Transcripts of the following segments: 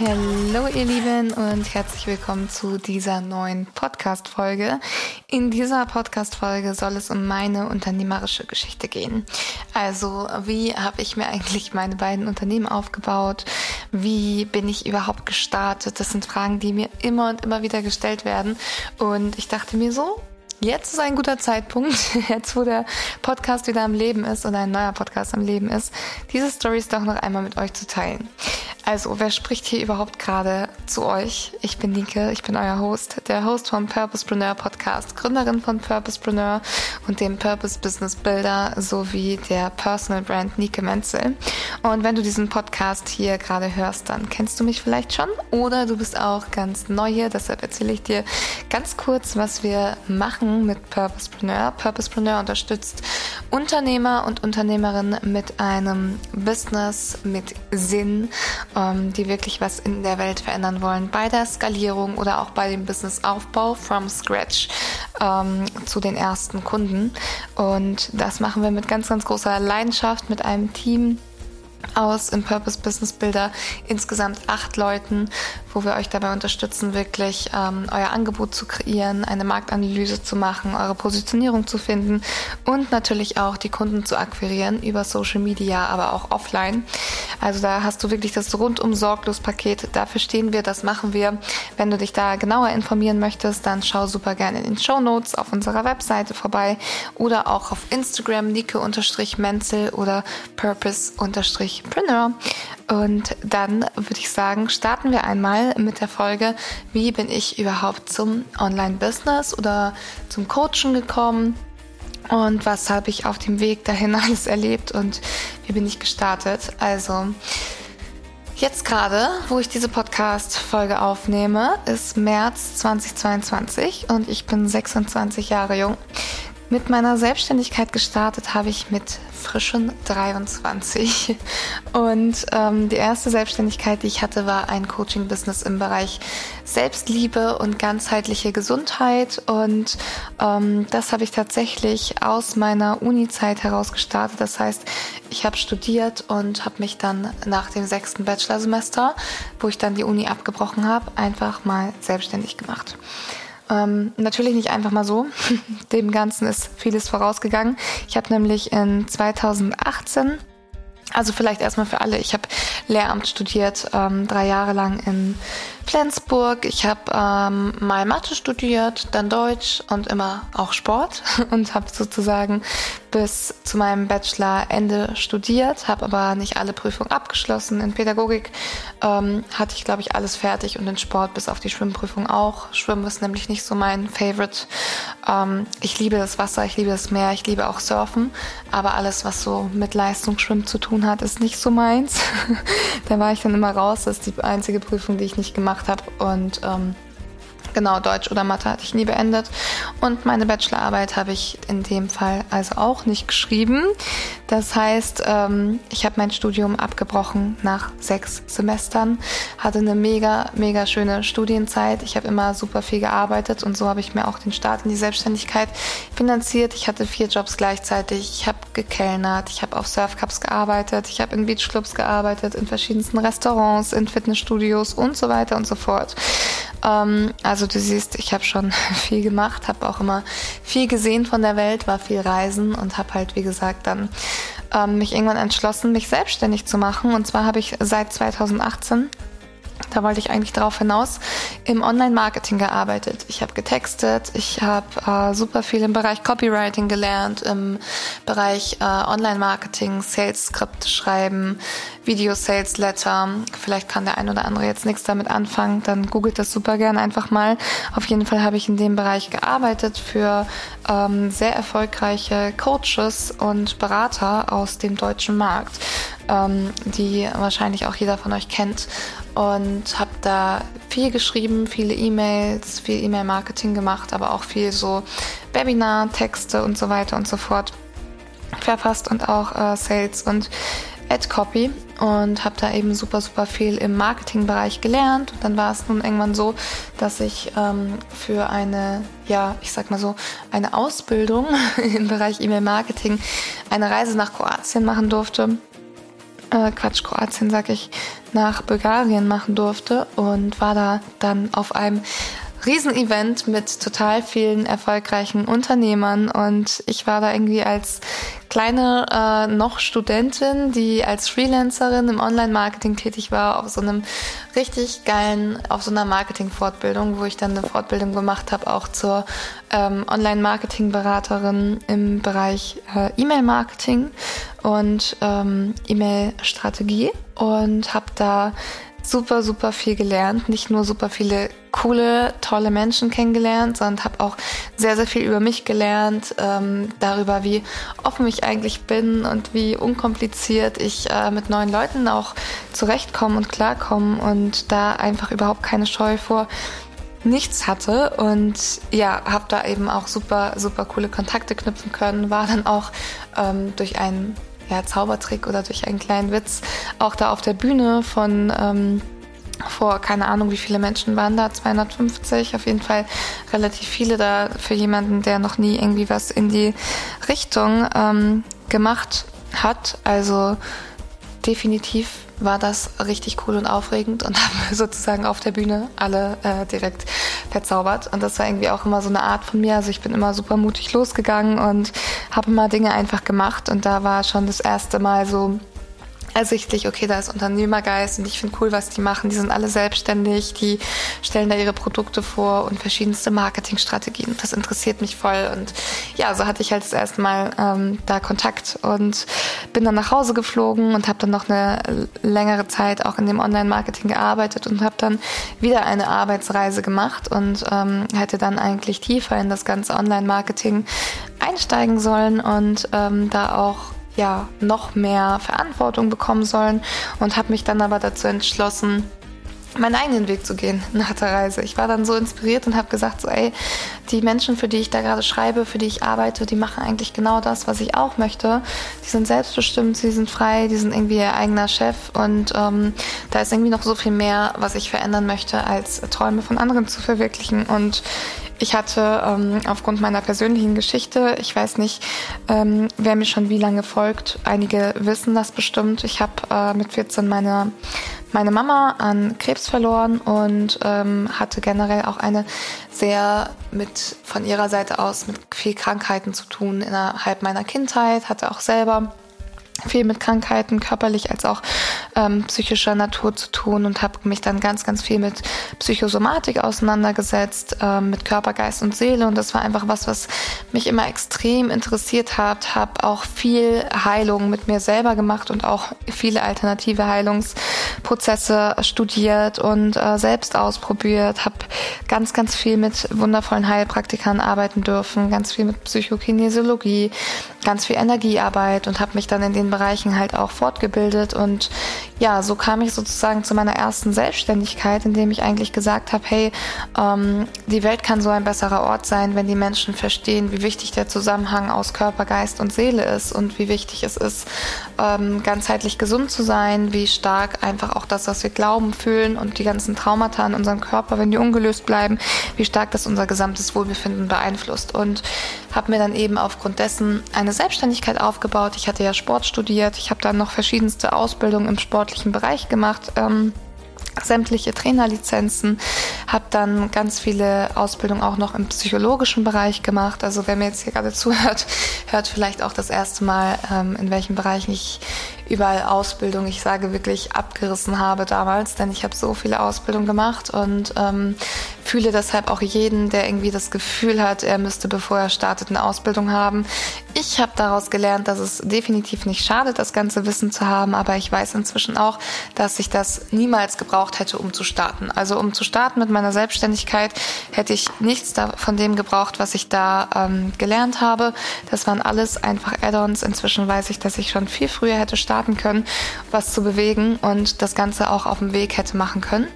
Hallo ihr Lieben und herzlich willkommen zu dieser neuen Podcast-Folge. In dieser Podcast-Folge soll es um meine unternehmerische Geschichte gehen. Also wie habe ich mir eigentlich meine beiden Unternehmen aufgebaut? Wie bin ich überhaupt gestartet? Das sind Fragen, die mir immer und immer wieder gestellt werden. Und ich dachte mir so, Jetzt ist ein guter Zeitpunkt, jetzt wo der Podcast wieder am Leben ist oder ein neuer Podcast am Leben ist, diese Stories doch noch einmal mit euch zu teilen. Also, wer spricht hier überhaupt gerade zu euch? Ich bin Nike, ich bin euer Host, der Host vom Purposepreneur Podcast, Gründerin von Purposepreneur und dem Purpose Business Builder sowie der Personal Brand Nike Menzel. Und wenn du diesen Podcast hier gerade hörst, dann kennst du mich vielleicht schon oder du bist auch ganz neu hier, deshalb erzähle ich dir ganz kurz, was wir machen mit Purposepreneur. Purposepreneur unterstützt Unternehmer und Unternehmerinnen mit einem Business mit Sinn ähm, die wirklich was in der Welt verändern wollen, bei der Skalierung oder auch bei dem Businessaufbau from scratch ähm, zu den ersten Kunden. Und das machen wir mit ganz, ganz großer Leidenschaft, mit einem Team aus im Purpose Business Builder insgesamt acht Leuten, wo wir euch dabei unterstützen, wirklich ähm, euer Angebot zu kreieren, eine Marktanalyse zu machen, eure Positionierung zu finden und natürlich auch die Kunden zu akquirieren über Social Media, aber auch offline. Also da hast du wirklich das rundum sorglos Paket. Dafür stehen wir, das machen wir. Wenn du dich da genauer informieren möchtest, dann schau super gerne in den Show Notes auf unserer Webseite vorbei oder auch auf Instagram Nike-Menzel oder Purpose-Preneur. Und dann würde ich sagen, starten wir einmal mit der Folge, wie bin ich überhaupt zum Online-Business oder zum Coaching gekommen und was habe ich auf dem Weg dahin alles erlebt und wie bin ich gestartet. Also Jetzt gerade, wo ich diese Podcast-Folge aufnehme, ist März 2022 und ich bin 26 Jahre jung. Mit meiner Selbstständigkeit gestartet habe ich mit frischen 23. Und ähm, die erste Selbstständigkeit, die ich hatte, war ein Coaching-Business im Bereich Selbstliebe und ganzheitliche Gesundheit. Und ähm, das habe ich tatsächlich aus meiner Uni-Zeit heraus gestartet. Das heißt, ich habe studiert und habe mich dann nach dem sechsten Bachelorsemester, wo ich dann die Uni abgebrochen habe, einfach mal selbstständig gemacht. Ähm, natürlich nicht einfach mal so. Dem Ganzen ist vieles vorausgegangen. Ich habe nämlich in 2018 also vielleicht erstmal für alle. Ich habe Lehramt studiert, ähm, drei Jahre lang in Flensburg. Ich habe ähm, mal Mathe studiert, dann Deutsch und immer auch Sport und habe sozusagen bis zu meinem Bachelorende studiert, habe aber nicht alle Prüfungen abgeschlossen. In Pädagogik ähm, hatte ich, glaube ich, alles fertig und in Sport bis auf die Schwimmprüfung auch. Schwimmen ist nämlich nicht so mein Favorite. Ähm, ich liebe das Wasser, ich liebe das Meer, ich liebe auch Surfen, aber alles, was so mit Leistungsschwimmen zu tun hat, ist nicht so meins. da war ich dann immer raus. Das ist die einzige Prüfung, die ich nicht gemacht habe und ähm, Genau, Deutsch oder Mathe hatte ich nie beendet. Und meine Bachelorarbeit habe ich in dem Fall also auch nicht geschrieben. Das heißt, ähm, ich habe mein Studium abgebrochen nach sechs Semestern, hatte eine mega, mega schöne Studienzeit. Ich habe immer super viel gearbeitet und so habe ich mir auch den Start in die Selbstständigkeit finanziert. Ich hatte vier Jobs gleichzeitig. Ich habe gekellnert, ich habe auf Surfcups gearbeitet, ich habe in Beachclubs gearbeitet, in verschiedensten Restaurants, in Fitnessstudios und so weiter und so fort. Ähm, also du siehst, ich habe schon viel gemacht, habe auch immer viel gesehen von der Welt, war viel reisen und habe halt, wie gesagt, dann ähm, mich irgendwann entschlossen, mich selbstständig zu machen. Und zwar habe ich seit 2018 da wollte ich eigentlich darauf hinaus, im Online-Marketing gearbeitet. Ich habe getextet, ich habe äh, super viel im Bereich Copywriting gelernt, im Bereich äh, Online-Marketing, Sales-Skripte schreiben, Video-Sales-Letter. Vielleicht kann der ein oder andere jetzt nichts damit anfangen, dann googelt das super gern einfach mal. Auf jeden Fall habe ich in dem Bereich gearbeitet für ähm, sehr erfolgreiche Coaches und Berater aus dem deutschen Markt, ähm, die wahrscheinlich auch jeder von euch kennt und habe da viel geschrieben, viele E-Mails, viel E-Mail-Marketing gemacht, aber auch viel so Webinar, Texte und so weiter und so fort verfasst und auch äh, Sales und Ad-Copy und habe da eben super, super viel im Marketingbereich gelernt. Und dann war es nun irgendwann so, dass ich ähm, für eine, ja, ich sag mal so, eine Ausbildung im Bereich E-Mail-Marketing eine Reise nach Kroatien machen durfte äh, Quatsch, Kroatien sag ich, nach Bulgarien machen durfte und war da dann auf einem Riesenevent mit total vielen erfolgreichen Unternehmern. Und ich war da irgendwie als kleine äh, noch Studentin, die als Freelancerin im Online-Marketing tätig war, auf so einem richtig geilen, auf so einer Marketing-Fortbildung, wo ich dann eine Fortbildung gemacht habe, auch zur ähm, Online-Marketing-Beraterin im Bereich äh, E-Mail-Marketing und ähm, E-Mail-Strategie und habe da super, super viel gelernt. Nicht nur super viele coole, tolle Menschen kennengelernt, sondern habe auch sehr, sehr viel über mich gelernt, ähm, darüber, wie offen ich eigentlich bin und wie unkompliziert ich äh, mit neuen Leuten auch zurechtkomme und klarkomme und da einfach überhaupt keine Scheu vor nichts hatte und ja, habe da eben auch super, super coole Kontakte knüpfen können, war dann auch ähm, durch einen ja, Zaubertrick oder durch einen kleinen Witz auch da auf der Bühne von ähm, vor keine Ahnung, wie viele Menschen waren da, 250, auf jeden Fall relativ viele da für jemanden, der noch nie irgendwie was in die Richtung ähm, gemacht hat. Also definitiv war das richtig cool und aufregend und haben sozusagen auf der Bühne alle äh, direkt verzaubert. Und das war irgendwie auch immer so eine Art von mir. Also ich bin immer super mutig losgegangen und habe immer Dinge einfach gemacht. Und da war schon das erste Mal so ersichtlich, okay, da ist Unternehmergeist und ich finde cool, was die machen. Die sind alle selbstständig, die stellen da ihre Produkte vor und verschiedenste Marketingstrategien. Das interessiert mich voll. Und ja, so hatte ich halt das erste Mal ähm, da Kontakt und bin dann nach Hause geflogen und habe dann noch eine längere Zeit auch in dem Online-Marketing gearbeitet und habe dann wieder eine Arbeitsreise gemacht und ähm, hätte dann eigentlich tiefer in das ganze Online-Marketing einsteigen sollen und ähm, da auch ja noch mehr Verantwortung bekommen sollen und habe mich dann aber dazu entschlossen, meinen eigenen Weg zu gehen nach der Reise. Ich war dann so inspiriert und habe gesagt, so ey, die Menschen, für die ich da gerade schreibe, für die ich arbeite, die machen eigentlich genau das, was ich auch möchte. Die sind selbstbestimmt, sie sind frei, die sind irgendwie ihr eigener Chef und ähm, da ist irgendwie noch so viel mehr, was ich verändern möchte, als Träume von anderen zu verwirklichen. Und ich hatte ähm, aufgrund meiner persönlichen Geschichte, ich weiß nicht, ähm, wer mir schon wie lange folgt, einige wissen das bestimmt. Ich habe äh, mit 14 meine, meine Mama an Krebs verloren und ähm, hatte generell auch eine sehr mit von ihrer Seite aus mit viel Krankheiten zu tun innerhalb meiner Kindheit, hatte auch selber viel mit Krankheiten, körperlich als auch ähm, psychischer Natur zu tun und habe mich dann ganz, ganz viel mit Psychosomatik auseinandergesetzt, ähm, mit Körper, Geist und Seele. Und das war einfach was, was mich immer extrem interessiert hat. Habe auch viel Heilung mit mir selber gemacht und auch viele alternative Heilungsprozesse studiert und äh, selbst ausprobiert. Habe ganz, ganz viel mit wundervollen Heilpraktikern arbeiten dürfen, ganz viel mit Psychokinesiologie, ganz viel Energiearbeit und habe mich dann in den Bereichen halt auch fortgebildet. Und ja, so kam ich sozusagen zu meiner ersten Selbstständigkeit, indem ich eigentlich gesagt habe, hey, ähm, die Welt kann so ein besserer Ort sein, wenn die Menschen verstehen, wie wichtig der Zusammenhang aus Körper, Geist und Seele ist und wie wichtig es ist, ähm, ganzheitlich gesund zu sein, wie stark einfach auch das, was wir glauben, fühlen und die ganzen Traumata in unserem Körper, wenn die ungelöst bleiben, wie stark das unser gesamtes Wohlbefinden beeinflusst. Und habe mir dann eben aufgrund dessen eine Selbstständigkeit aufgebaut. Ich hatte ja Sport studiert, ich habe dann noch verschiedenste Ausbildungen im sportlichen Bereich gemacht. Ähm, sämtliche Trainerlizenzen, habe dann ganz viele Ausbildungen auch noch im psychologischen Bereich gemacht. Also wer mir jetzt hier gerade zuhört, hört vielleicht auch das erste Mal, ähm, in welchen Bereichen ich überall Ausbildung, ich sage wirklich abgerissen habe damals, denn ich habe so viele Ausbildungen gemacht und ähm, fühle deshalb auch jeden, der irgendwie das Gefühl hat, er müsste, bevor er startet, eine Ausbildung haben. Ich habe daraus gelernt, dass es definitiv nicht schadet, das ganze Wissen zu haben, aber ich weiß inzwischen auch, dass ich das niemals gebraucht hätte, um zu starten. Also um zu starten mit meiner Selbstständigkeit hätte ich nichts von dem gebraucht, was ich da ähm, gelernt habe. Das waren alles einfach Add-ons. Inzwischen weiß ich, dass ich schon viel früher hätte starten können, was zu bewegen und das Ganze auch auf dem Weg hätte machen können.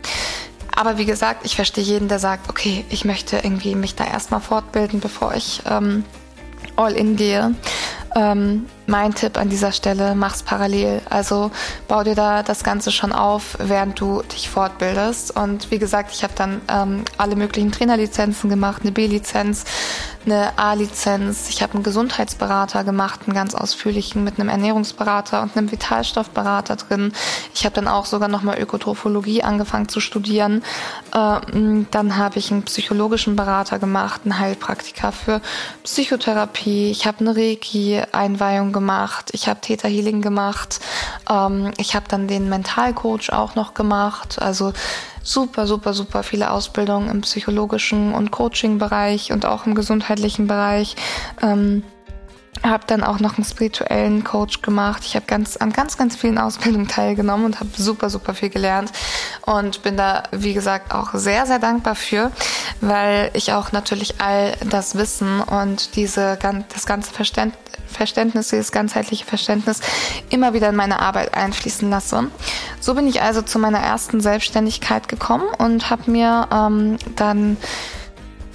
Aber wie gesagt, ich verstehe jeden, der sagt, okay, ich möchte irgendwie mich da erstmal fortbilden, bevor ich ähm, all in gehe. Ähm, mein Tipp an dieser Stelle, mach's parallel. Also bau dir da das Ganze schon auf, während du dich fortbildest. Und wie gesagt, ich habe dann ähm, alle möglichen Trainerlizenzen gemacht, eine B-Lizenz, eine A-Lizenz. Ich habe einen Gesundheitsberater gemacht, einen ganz ausführlichen mit einem Ernährungsberater und einem Vitalstoffberater drin. Ich habe dann auch sogar nochmal Ökotrophologie angefangen zu studieren. Ähm, dann habe ich einen psychologischen Berater gemacht, einen Heilpraktiker für Psychotherapie. Ich habe eine Reiki-Einweihung gemacht. Ich habe Theta Healing gemacht. Ähm, ich habe dann den Mentalcoach auch noch gemacht. Also super, super, super viele Ausbildungen im psychologischen und Coaching-Bereich und auch im gesundheitlichen Bereich. Ähm, habe dann auch noch einen spirituellen Coach gemacht. Ich habe ganz an ganz ganz vielen Ausbildungen teilgenommen und habe super super viel gelernt und bin da wie gesagt auch sehr sehr dankbar für, weil ich auch natürlich all das Wissen und diese das ganze Verständnis dieses ganzheitliche Verständnis immer wieder in meine Arbeit einfließen lasse. So bin ich also zu meiner ersten Selbstständigkeit gekommen und habe mir ähm, dann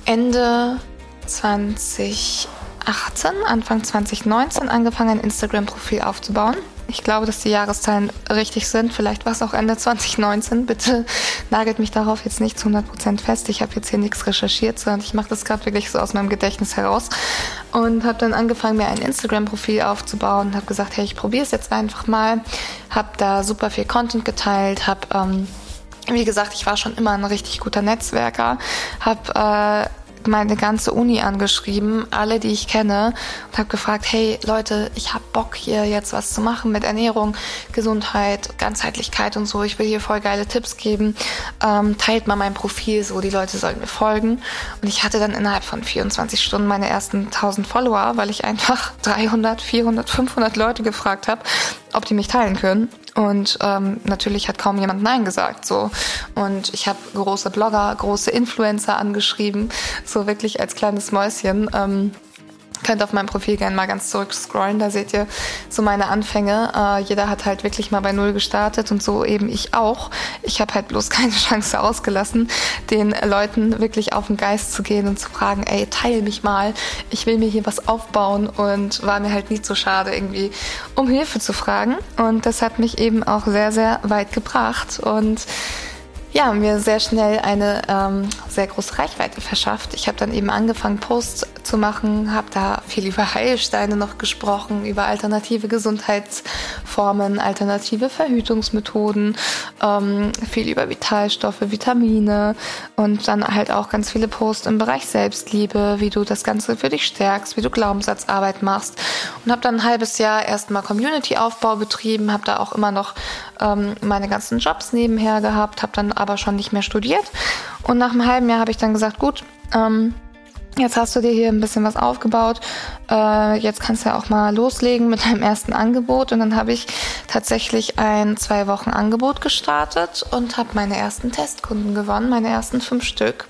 Ende 2018, Anfang 2019 angefangen, ein Instagram-Profil aufzubauen. Ich glaube, dass die Jahreszahlen richtig sind. Vielleicht war es auch Ende 2019. Bitte nagelt mich darauf jetzt nicht zu 100% fest. Ich habe jetzt hier nichts recherchiert, sondern ich mache das gerade wirklich so aus meinem Gedächtnis heraus. Und habe dann angefangen, mir ein Instagram-Profil aufzubauen und habe gesagt, hey, ich probiere es jetzt einfach mal. Habe da super viel Content geteilt, habe... Ähm, wie gesagt, ich war schon immer ein richtig guter Netzwerker, habe äh, meine ganze Uni angeschrieben, alle, die ich kenne, und habe gefragt, hey Leute, ich habe Bock hier jetzt was zu machen mit Ernährung, Gesundheit, Ganzheitlichkeit und so. Ich will hier voll geile Tipps geben. Ähm, teilt mal mein Profil, so die Leute sollten mir folgen. Und ich hatte dann innerhalb von 24 Stunden meine ersten 1000 Follower, weil ich einfach 300, 400, 500 Leute gefragt habe, ob die mich teilen können. Und ähm, natürlich hat kaum jemand Nein gesagt. So. Und ich habe große Blogger, große Influencer angeschrieben, so wirklich als kleines Mäuschen. Ähm, Könnt auf meinem Profil gerne mal ganz zurück scrollen, da seht ihr so meine Anfänge. Äh, jeder hat halt wirklich mal bei Null gestartet und so eben ich auch. Ich habe halt bloß keine Chance ausgelassen, den Leuten wirklich auf den Geist zu gehen und zu fragen, ey, teil mich mal, ich will mir hier was aufbauen und war mir halt nie zu schade, irgendwie um Hilfe zu fragen. Und das hat mich eben auch sehr, sehr weit gebracht und ja, mir sehr schnell eine ähm, sehr große Reichweite verschafft. Ich habe dann eben angefangen, Posts zu machen, habe da viel über Heilsteine noch gesprochen, über alternative Gesundheitsformen, alternative Verhütungsmethoden, ähm, viel über Vitalstoffe, Vitamine und dann halt auch ganz viele Posts im Bereich Selbstliebe, wie du das Ganze für dich stärkst, wie du Glaubenssatzarbeit machst und habe dann ein halbes Jahr erstmal Community-Aufbau betrieben, habe da auch immer noch ähm, meine ganzen Jobs nebenher gehabt, habe dann aber schon nicht mehr studiert. Und nach einem halben Jahr habe ich dann gesagt, gut, ähm, Jetzt hast du dir hier ein bisschen was aufgebaut. Äh, jetzt kannst du ja auch mal loslegen mit deinem ersten Angebot. Und dann habe ich tatsächlich ein zwei Wochen Angebot gestartet und habe meine ersten Testkunden gewonnen, meine ersten fünf Stück,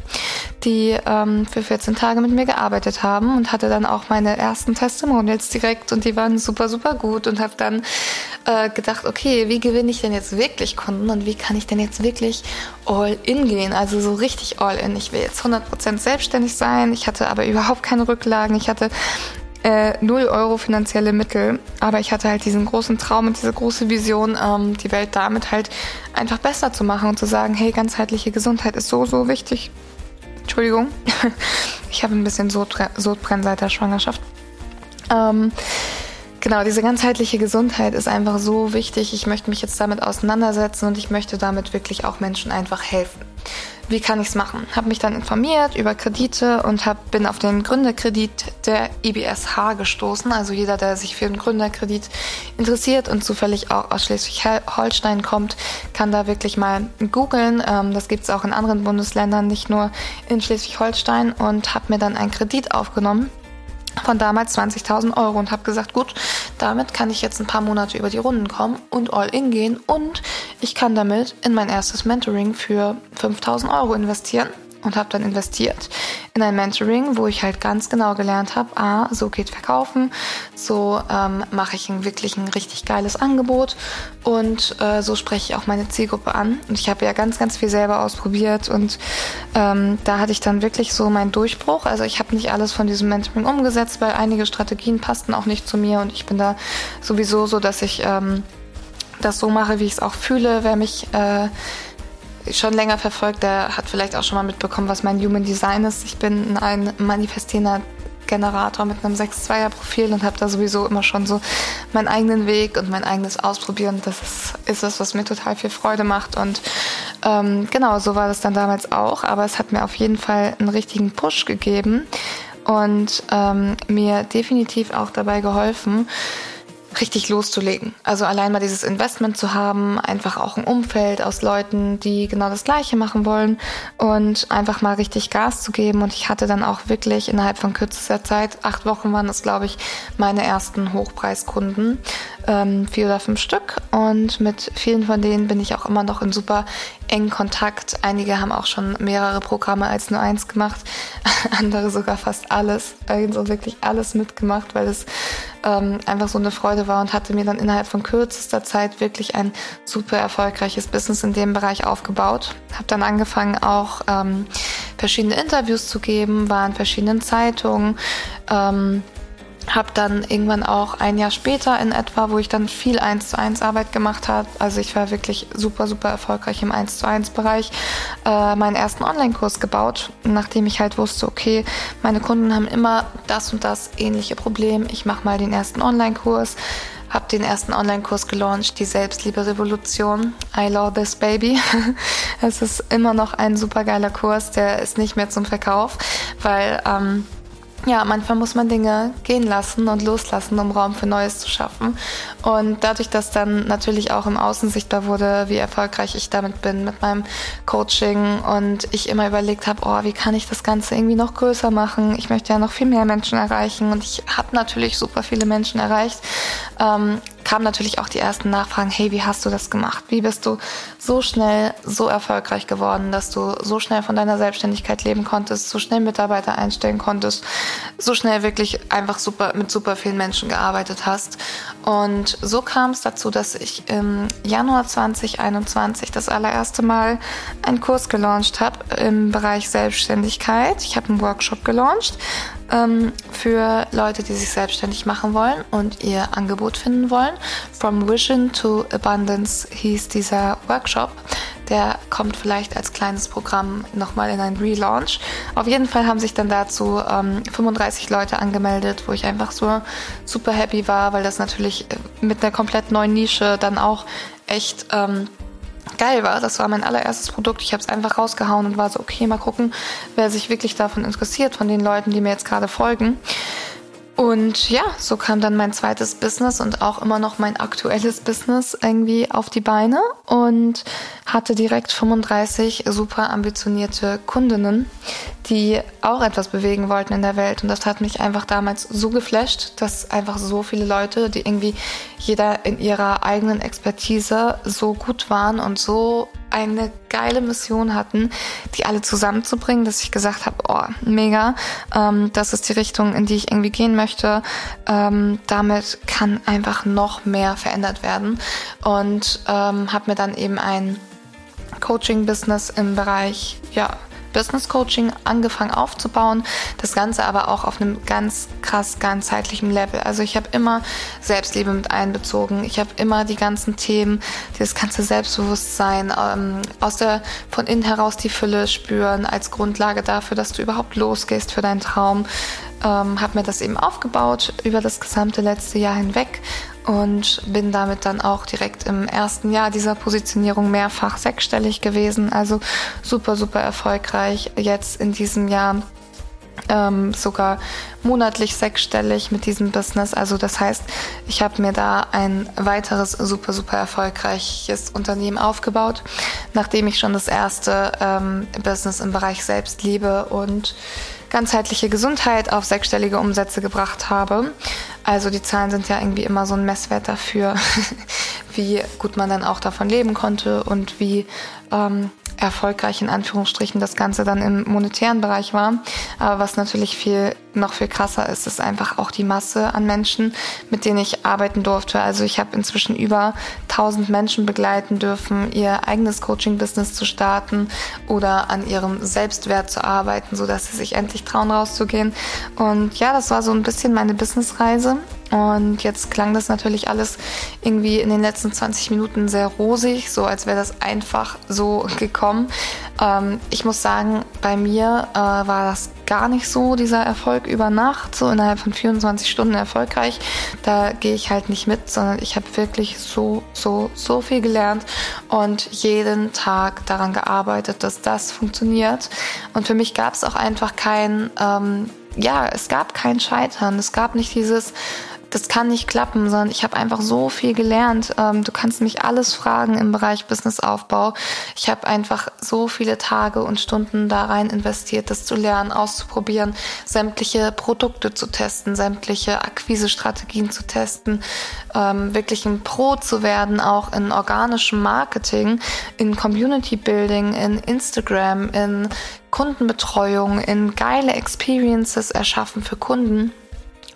die ähm, für 14 Tage mit mir gearbeitet haben und hatte dann auch meine ersten Testimonials direkt und die waren super, super gut und habe dann äh, gedacht, okay, wie gewinne ich denn jetzt wirklich Kunden und wie kann ich denn jetzt wirklich all in gehen? Also so richtig all in. Ich will jetzt 100% selbstständig sein. Ich hatte aber überhaupt keine Rücklagen. Ich hatte äh, 0 Euro finanzielle Mittel, aber ich hatte halt diesen großen Traum und diese große Vision, ähm, die Welt damit halt einfach besser zu machen und zu sagen, hey, ganzheitliche Gesundheit ist so, so wichtig. Entschuldigung, ich habe ein bisschen Sodbrennen seit der Schwangerschaft. Ähm, genau, diese ganzheitliche Gesundheit ist einfach so wichtig. Ich möchte mich jetzt damit auseinandersetzen und ich möchte damit wirklich auch Menschen einfach helfen. Wie kann ich es machen? Habe mich dann informiert über Kredite und hab, bin auf den Gründerkredit der IBSH gestoßen. Also jeder, der sich für einen Gründerkredit interessiert und zufällig auch aus Schleswig-Holstein kommt, kann da wirklich mal googeln. Ähm, das gibt es auch in anderen Bundesländern, nicht nur in Schleswig-Holstein. Und habe mir dann einen Kredit aufgenommen von damals 20.000 Euro und habe gesagt, gut, damit kann ich jetzt ein paar Monate über die Runden kommen und all in gehen und ich kann damit in mein erstes Mentoring für 5.000 Euro investieren und habe dann investiert in ein Mentoring, wo ich halt ganz genau gelernt habe, ah, so geht Verkaufen, so ähm, mache ich ein wirklich ein richtig geiles Angebot und äh, so spreche ich auch meine Zielgruppe an. Und ich habe ja ganz, ganz viel selber ausprobiert und ähm, da hatte ich dann wirklich so meinen Durchbruch. Also ich habe nicht alles von diesem Mentoring umgesetzt, weil einige Strategien passten auch nicht zu mir und ich bin da sowieso so, dass ich ähm, das so mache, wie ich es auch fühle. Wer mich äh, schon länger verfolgt, der hat vielleicht auch schon mal mitbekommen, was mein Human Design ist. Ich bin ein manifestierender Generator mit einem 6-2er-Profil und habe da sowieso immer schon so meinen eigenen Weg und mein eigenes Ausprobieren. Das ist, ist das, was mir total viel Freude macht. Und ähm, genau, so war das dann damals auch. Aber es hat mir auf jeden Fall einen richtigen Push gegeben und ähm, mir definitiv auch dabei geholfen, richtig loszulegen. Also allein mal dieses Investment zu haben, einfach auch ein Umfeld aus Leuten, die genau das Gleiche machen wollen und einfach mal richtig Gas zu geben. Und ich hatte dann auch wirklich innerhalb von kürzester Zeit, acht Wochen waren das, glaube ich, meine ersten Hochpreiskunden, ähm, vier oder fünf Stück. Und mit vielen von denen bin ich auch immer noch in super engen Kontakt. Einige haben auch schon mehrere Programme als nur eins gemacht, andere sogar fast alles, also wirklich alles mitgemacht, weil es ähm, einfach so eine Freude war und hatte mir dann innerhalb von kürzester Zeit wirklich ein super erfolgreiches Business in dem Bereich aufgebaut. Habe dann angefangen auch ähm, verschiedene Interviews zu geben, war in verschiedenen Zeitungen. Ähm, habe dann irgendwann auch ein Jahr später in etwa, wo ich dann viel 1 zu 1 Arbeit gemacht habe, also ich war wirklich super, super erfolgreich im 1 zu 1 Bereich, äh, meinen ersten Online-Kurs gebaut, nachdem ich halt wusste, okay, meine Kunden haben immer das und das ähnliche Problem, ich mache mal den ersten Online-Kurs, habe den ersten Online-Kurs gelauncht, die Selbstliebe-Revolution. I love this baby. es ist immer noch ein super geiler Kurs, der ist nicht mehr zum Verkauf, weil ähm, ja, manchmal muss man Dinge gehen lassen und loslassen, um Raum für Neues zu schaffen. Und dadurch, dass dann natürlich auch im Außen sichtbar wurde, wie erfolgreich ich damit bin mit meinem Coaching und ich immer überlegt habe, oh, wie kann ich das Ganze irgendwie noch größer machen? Ich möchte ja noch viel mehr Menschen erreichen und ich habe natürlich super viele Menschen erreicht. Ähm, kamen natürlich auch die ersten Nachfragen, hey, wie hast du das gemacht? Wie bist du so schnell so erfolgreich geworden, dass du so schnell von deiner Selbstständigkeit leben konntest, so schnell Mitarbeiter einstellen konntest, so schnell wirklich einfach super mit super vielen Menschen gearbeitet hast. Und so kam es dazu, dass ich im Januar 2021 das allererste Mal einen Kurs gelauncht habe im Bereich Selbstständigkeit. Ich habe einen Workshop gelauncht ähm, für Leute, die sich selbstständig machen wollen und ihr Angebot finden wollen. From Vision to Abundance hieß dieser Workshop. Der kommt vielleicht als kleines Programm nochmal in einen Relaunch. Auf jeden Fall haben sich dann dazu ähm, 35 Leute angemeldet, wo ich einfach so super happy war, weil das natürlich mit einer komplett neuen Nische dann auch echt ähm, geil war. Das war mein allererstes Produkt. Ich habe es einfach rausgehauen und war so, okay, mal gucken, wer sich wirklich davon interessiert, von den Leuten, die mir jetzt gerade folgen. Und ja, so kam dann mein zweites Business und auch immer noch mein aktuelles Business irgendwie auf die Beine und hatte direkt 35 super ambitionierte Kundinnen, die auch etwas bewegen wollten in der Welt. Und das hat mich einfach damals so geflasht, dass einfach so viele Leute, die irgendwie jeder in ihrer eigenen Expertise so gut waren und so eine geile Mission hatten, die alle zusammenzubringen, dass ich gesagt habe, oh, mega, ähm, das ist die Richtung, in die ich irgendwie gehen möchte. Ähm, damit kann einfach noch mehr verändert werden. Und ähm, habe mir dann eben ein Coaching-Business im Bereich, ja, Business Coaching angefangen aufzubauen. Das Ganze aber auch auf einem ganz krass ganzheitlichen Level. Also ich habe immer Selbstliebe mit einbezogen. Ich habe immer die ganzen Themen, das ganze Selbstbewusstsein ähm, aus der von innen heraus die Fülle spüren als Grundlage dafür, dass du überhaupt losgehst für deinen Traum ähm, habe mir das eben aufgebaut über das gesamte letzte Jahr hinweg und bin damit dann auch direkt im ersten Jahr dieser Positionierung mehrfach sechsstellig gewesen. Also super, super erfolgreich jetzt in diesem Jahr. Ähm, sogar monatlich sechsstellig mit diesem Business. Also das heißt, ich habe mir da ein weiteres super, super erfolgreiches Unternehmen aufgebaut, nachdem ich schon das erste ähm, Business im Bereich Selbstliebe und ganzheitliche Gesundheit auf sechsstellige Umsätze gebracht habe. Also die Zahlen sind ja irgendwie immer so ein Messwert dafür, wie gut man dann auch davon leben konnte und wie ähm, erfolgreich in Anführungsstrichen das Ganze dann im monetären Bereich war. Aber was natürlich viel noch viel krasser ist, ist einfach auch die Masse an Menschen, mit denen ich arbeiten durfte. Also ich habe inzwischen über 1000 Menschen begleiten dürfen, ihr eigenes Coaching-Business zu starten oder an ihrem Selbstwert zu arbeiten, sodass sie sich endlich trauen rauszugehen. Und ja, das war so ein bisschen meine Businessreise. Und jetzt klang das natürlich alles irgendwie in den letzten 20 Minuten sehr rosig, so als wäre das einfach so gekommen. Ähm, ich muss sagen, bei mir äh, war das gar nicht so, dieser Erfolg über Nacht, so innerhalb von 24 Stunden erfolgreich. Da gehe ich halt nicht mit, sondern ich habe wirklich so, so, so viel gelernt und jeden Tag daran gearbeitet, dass das funktioniert. Und für mich gab es auch einfach kein, ähm, ja, es gab kein Scheitern. Es gab nicht dieses, das kann nicht klappen, sondern ich habe einfach so viel gelernt. Ähm, du kannst mich alles fragen im Bereich Businessaufbau. Ich habe einfach so viele Tage und Stunden da rein investiert, das zu lernen, auszuprobieren, sämtliche Produkte zu testen, sämtliche Akquisestrategien zu testen, ähm, wirklich ein Pro zu werden, auch in organischem Marketing, in Community Building, in Instagram, in Kundenbetreuung, in geile Experiences erschaffen für Kunden.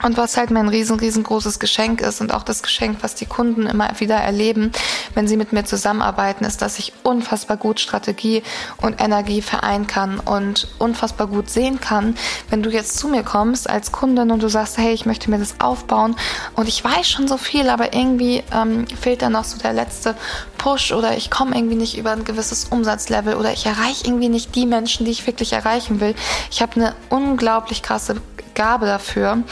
Und was halt mein riesen, riesengroßes Geschenk ist und auch das Geschenk, was die Kunden immer wieder erleben, wenn sie mit mir zusammenarbeiten, ist, dass ich unfassbar gut Strategie und Energie vereinen kann und unfassbar gut sehen kann, wenn du jetzt zu mir kommst als Kundin und du sagst, hey, ich möchte mir das aufbauen und ich weiß schon so viel, aber irgendwie ähm, fehlt da noch so der letzte Push oder ich komme irgendwie nicht über ein gewisses Umsatzlevel oder ich erreiche irgendwie nicht die Menschen, die ich wirklich erreichen will. Ich habe eine unglaublich krasse Gabe dafür,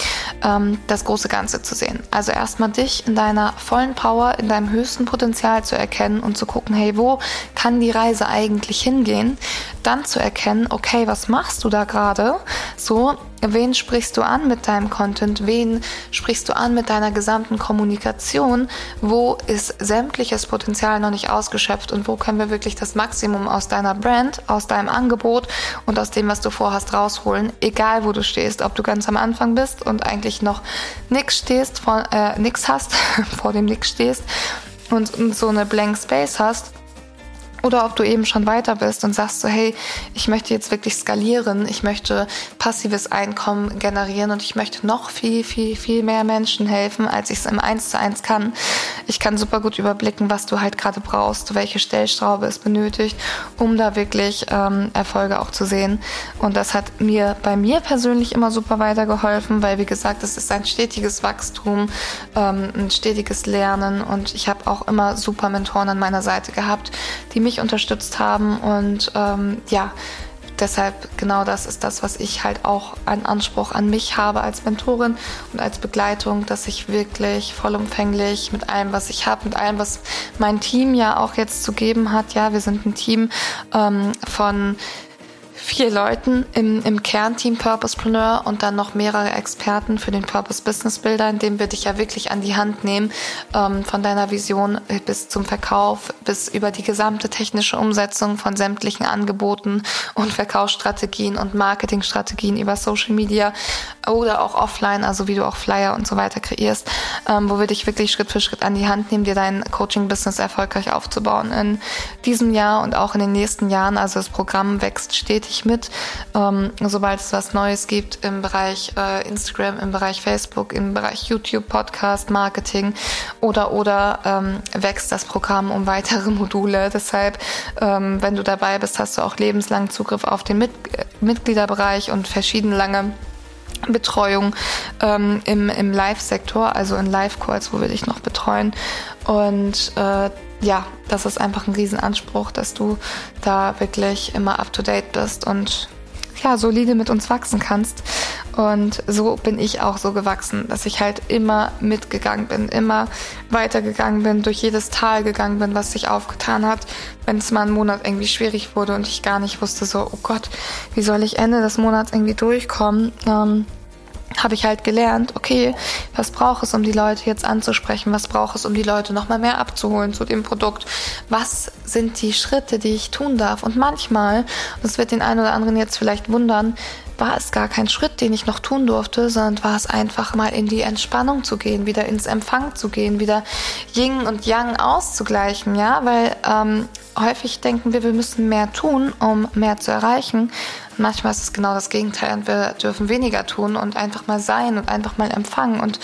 ähm, das große Ganze zu sehen. Also erstmal dich in deiner vollen Power, in deinem höchsten Potenzial zu erkennen und zu gucken, hey, wo kann die Reise eigentlich hingehen? Dann zu erkennen, okay, was machst du da gerade? So, Wen sprichst du an mit deinem Content? Wen sprichst du an mit deiner gesamten Kommunikation? Wo ist sämtliches Potenzial noch nicht ausgeschöpft und wo können wir wirklich das Maximum aus deiner Brand, aus deinem Angebot und aus dem, was du vorhast, rausholen? Egal, wo du stehst, ob du ganz am Anfang bist und eigentlich noch nix stehst, äh, nix hast, vor dem nix stehst und so eine Blank Space hast oder ob du eben schon weiter bist und sagst so, hey, ich möchte jetzt wirklich skalieren, ich möchte passives Einkommen generieren und ich möchte noch viel, viel, viel mehr Menschen helfen, als ich es im Eins zu eins kann. Ich kann super gut überblicken, was du halt gerade brauchst, welche Stellschraube es benötigt, um da wirklich ähm, Erfolge auch zu sehen. Und das hat mir bei mir persönlich immer super weitergeholfen, weil wie gesagt, es ist ein stetiges Wachstum, ähm, ein stetiges Lernen und ich habe auch immer super Mentoren an meiner Seite gehabt, die mich mich unterstützt haben. Und ähm, ja, deshalb genau das ist das, was ich halt auch einen Anspruch an mich habe als Mentorin und als Begleitung, dass ich wirklich vollumfänglich mit allem, was ich habe, mit allem, was mein Team ja auch jetzt zu geben hat. Ja, wir sind ein Team ähm, von vier Leuten im, im Kernteam Purposepreneur und dann noch mehrere Experten für den Purpose Business Builder, in dem wir dich ja wirklich an die Hand nehmen, ähm, von deiner Vision bis zum Verkauf, bis über die gesamte technische Umsetzung von sämtlichen Angeboten und Verkaufsstrategien und Marketingstrategien über Social Media oder auch offline, also wie du auch Flyer und so weiter kreierst, ähm, wo wir dich wirklich Schritt für Schritt an die Hand nehmen, dir dein Coaching-Business erfolgreich aufzubauen. In diesem Jahr und auch in den nächsten Jahren, also das Programm wächst stetig ich mit. Ähm, sobald es was Neues gibt im Bereich äh, Instagram, im Bereich Facebook, im Bereich YouTube, Podcast, Marketing oder oder ähm, wächst das Programm um weitere Module. Deshalb, ähm, wenn du dabei bist, hast du auch lebenslang Zugriff auf den Mit Mitgliederbereich und verschiedene lange Betreuung ähm, im, im Live-Sektor, also in Live-Calls, wo wir dich noch betreuen. Und äh, ja, das ist einfach ein Riesenanspruch, dass du da wirklich immer up to date bist und ja, solide mit uns wachsen kannst. Und so bin ich auch so gewachsen, dass ich halt immer mitgegangen bin, immer weitergegangen bin, durch jedes Tal gegangen bin, was sich aufgetan hat, wenn es mal einen Monat irgendwie schwierig wurde und ich gar nicht wusste, so, oh Gott, wie soll ich Ende des Monats irgendwie durchkommen? Ähm, habe ich halt gelernt, okay, was braucht es, um die Leute jetzt anzusprechen? Was braucht es, um die Leute nochmal mehr abzuholen zu dem Produkt? Was sind die Schritte, die ich tun darf? Und manchmal, und das wird den einen oder anderen jetzt vielleicht wundern, war es gar kein Schritt, den ich noch tun durfte, sondern war es einfach mal in die Entspannung zu gehen, wieder ins Empfang zu gehen, wieder Yin und Yang auszugleichen, ja, weil ähm, häufig denken wir, wir müssen mehr tun, um mehr zu erreichen. manchmal ist es genau das Gegenteil und wir dürfen weniger tun und einfach mal sein und einfach mal empfangen und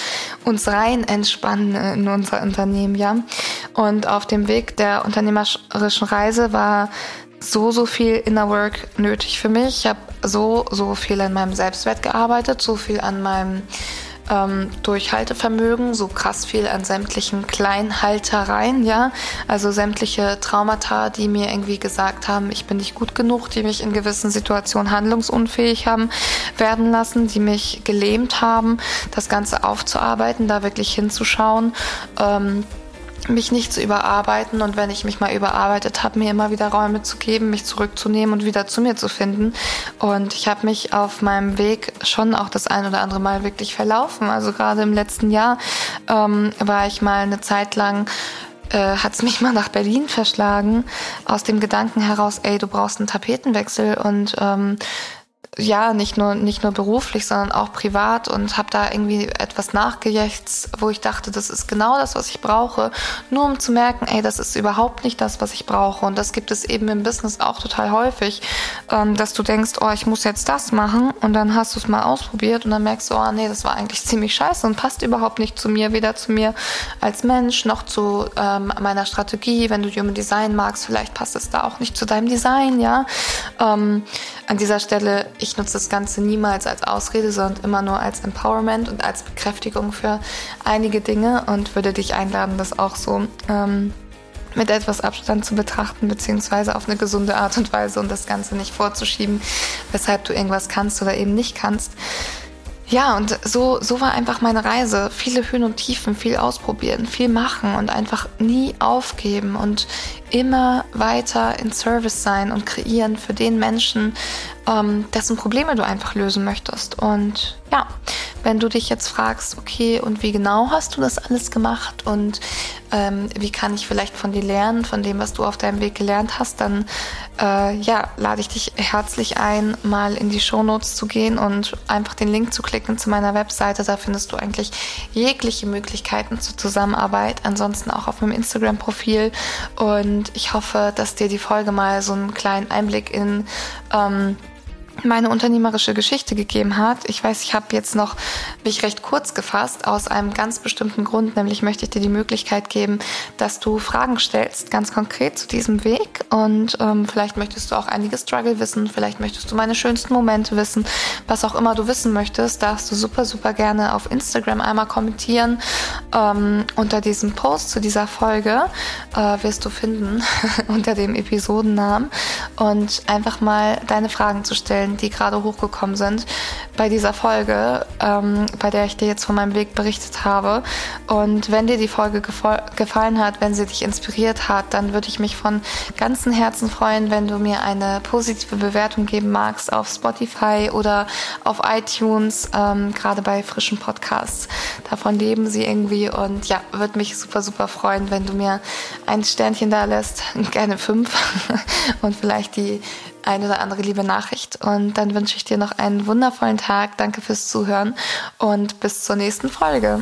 uns rein entspannen in unser Unternehmen, ja. Und auf dem Weg der unternehmerischen Reise war so, so viel Inner Work nötig für mich. Ich habe so, so viel an meinem Selbstwert gearbeitet, so viel an meinem ähm, Durchhaltevermögen, so krass viel an sämtlichen Kleinhaltereien, ja. Also sämtliche Traumata, die mir irgendwie gesagt haben, ich bin nicht gut genug, die mich in gewissen Situationen handlungsunfähig haben werden lassen, die mich gelähmt haben, das Ganze aufzuarbeiten, da wirklich hinzuschauen. Ähm, mich nicht zu überarbeiten und wenn ich mich mal überarbeitet habe, mir immer wieder Räume zu geben, mich zurückzunehmen und wieder zu mir zu finden. Und ich habe mich auf meinem Weg schon auch das ein oder andere Mal wirklich verlaufen. Also gerade im letzten Jahr ähm, war ich mal eine Zeit lang äh, hat es mich mal nach Berlin verschlagen, aus dem Gedanken heraus, ey, du brauchst einen Tapetenwechsel und ähm, ja, nicht nur, nicht nur beruflich, sondern auch privat und habe da irgendwie etwas nachgejächzt, wo ich dachte, das ist genau das, was ich brauche, nur um zu merken, ey, das ist überhaupt nicht das, was ich brauche. Und das gibt es eben im Business auch total häufig, ähm, dass du denkst, oh, ich muss jetzt das machen und dann hast du es mal ausprobiert und dann merkst du, oh nee, das war eigentlich ziemlich scheiße und passt überhaupt nicht zu mir, weder zu mir als Mensch noch zu ähm, meiner Strategie. Wenn du Human Design magst, vielleicht passt es da auch nicht zu deinem Design, ja. Ähm, an dieser Stelle ich nutze das Ganze niemals als Ausrede, sondern immer nur als Empowerment und als Bekräftigung für einige Dinge und würde dich einladen, das auch so ähm, mit etwas Abstand zu betrachten, beziehungsweise auf eine gesunde Art und Weise und das Ganze nicht vorzuschieben, weshalb du irgendwas kannst oder eben nicht kannst. Ja, und so, so war einfach meine Reise. Viele Höhen und Tiefen, viel ausprobieren, viel machen und einfach nie aufgeben und immer weiter in Service sein und kreieren für den Menschen, ähm, dessen Probleme du einfach lösen möchtest. Und ja, wenn du dich jetzt fragst, okay, und wie genau hast du das alles gemacht und ähm, wie kann ich vielleicht von dir lernen, von dem, was du auf deinem Weg gelernt hast, dann äh, ja, lade ich dich herzlich ein, mal in die Shownotes zu gehen und einfach den Link zu klicken zu meiner Webseite. Da findest du eigentlich jegliche Möglichkeiten zur Zusammenarbeit. Ansonsten auch auf meinem Instagram-Profil. Und ich hoffe, dass dir die Folge mal so einen kleinen Einblick in ähm, meine unternehmerische Geschichte gegeben hat. Ich weiß, ich habe jetzt noch mich recht kurz gefasst aus einem ganz bestimmten Grund, nämlich möchte ich dir die Möglichkeit geben, dass du Fragen stellst, ganz konkret zu diesem Weg und ähm, vielleicht möchtest du auch einige Struggle wissen, vielleicht möchtest du meine schönsten Momente wissen, was auch immer du wissen möchtest, darfst du super, super gerne auf Instagram einmal kommentieren. Ähm, unter diesem Post zu dieser Folge äh, wirst du finden, unter dem Episodennamen und einfach mal deine Fragen zu stellen Stellen, die gerade hochgekommen sind bei dieser Folge, ähm, bei der ich dir jetzt von meinem Weg berichtet habe. Und wenn dir die Folge gefallen hat, wenn sie dich inspiriert hat, dann würde ich mich von ganzem Herzen freuen, wenn du mir eine positive Bewertung geben magst auf Spotify oder auf iTunes, ähm, gerade bei frischen Podcasts. Davon leben sie irgendwie und ja, würde mich super, super freuen, wenn du mir ein Sternchen da lässt, gerne fünf und vielleicht die eine oder andere liebe Nachricht. Und dann wünsche ich dir noch einen wundervollen Tag. Danke fürs Zuhören und bis zur nächsten Folge.